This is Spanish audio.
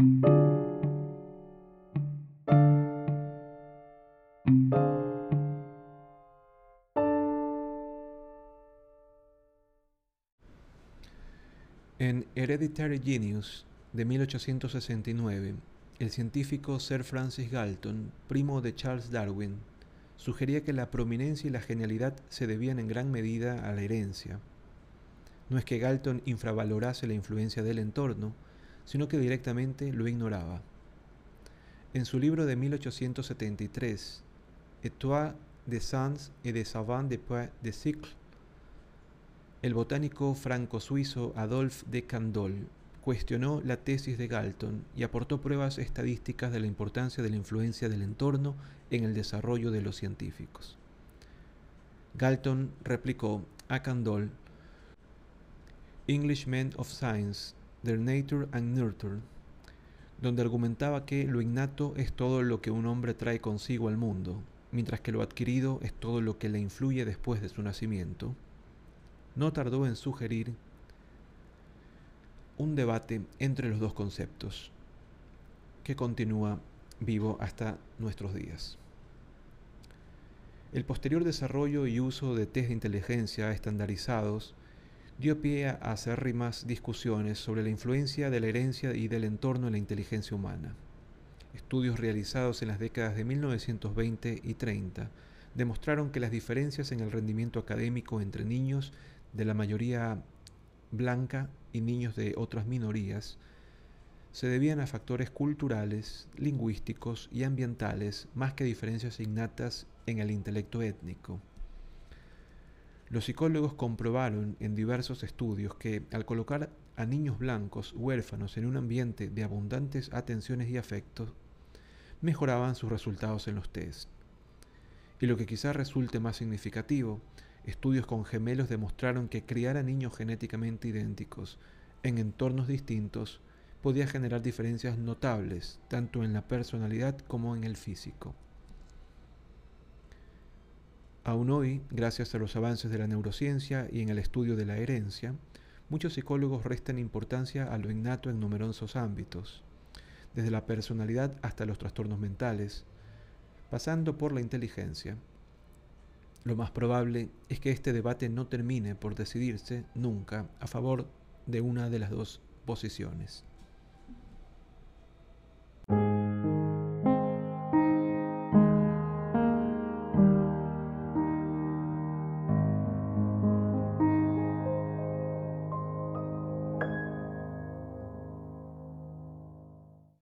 En Hereditary Genius de 1869, el científico Sir Francis Galton, primo de Charles Darwin, sugería que la prominencia y la genialidad se debían en gran medida a la herencia. No es que Galton infravalorase la influencia del entorno, sino que directamente lo ignoraba. En su libro de 1873, Etoile des Sciences et des Savants depuis de Cycle, el botánico franco-suizo Adolphe de Candolle cuestionó la tesis de Galton y aportó pruebas estadísticas de la importancia de la influencia del entorno en el desarrollo de los científicos. Galton replicó a Candolle, Men of Science, Their Nature and Nurture, donde argumentaba que lo innato es todo lo que un hombre trae consigo al mundo, mientras que lo adquirido es todo lo que le influye después de su nacimiento no tardó en sugerir un debate entre los dos conceptos que continúa vivo hasta nuestros días. El posterior desarrollo y uso de test de inteligencia estandarizados dio pie a acérrimas discusiones sobre la influencia de la herencia y del entorno en la inteligencia humana. Estudios realizados en las décadas de 1920 y 30 demostraron que las diferencias en el rendimiento académico entre niños de la mayoría blanca y niños de otras minorías se debían a factores culturales, lingüísticos y ambientales más que diferencias innatas en el intelecto étnico. Los psicólogos comprobaron en diversos estudios que al colocar a niños blancos huérfanos en un ambiente de abundantes atenciones y afectos, mejoraban sus resultados en los test. Y lo que quizás resulte más significativo Estudios con gemelos demostraron que criar a niños genéticamente idénticos en entornos distintos podía generar diferencias notables, tanto en la personalidad como en el físico. Aún hoy, gracias a los avances de la neurociencia y en el estudio de la herencia, muchos psicólogos restan importancia a lo innato en numerosos ámbitos, desde la personalidad hasta los trastornos mentales, pasando por la inteligencia, lo más probable es que este debate no termine por decidirse nunca a favor de una de las dos posiciones.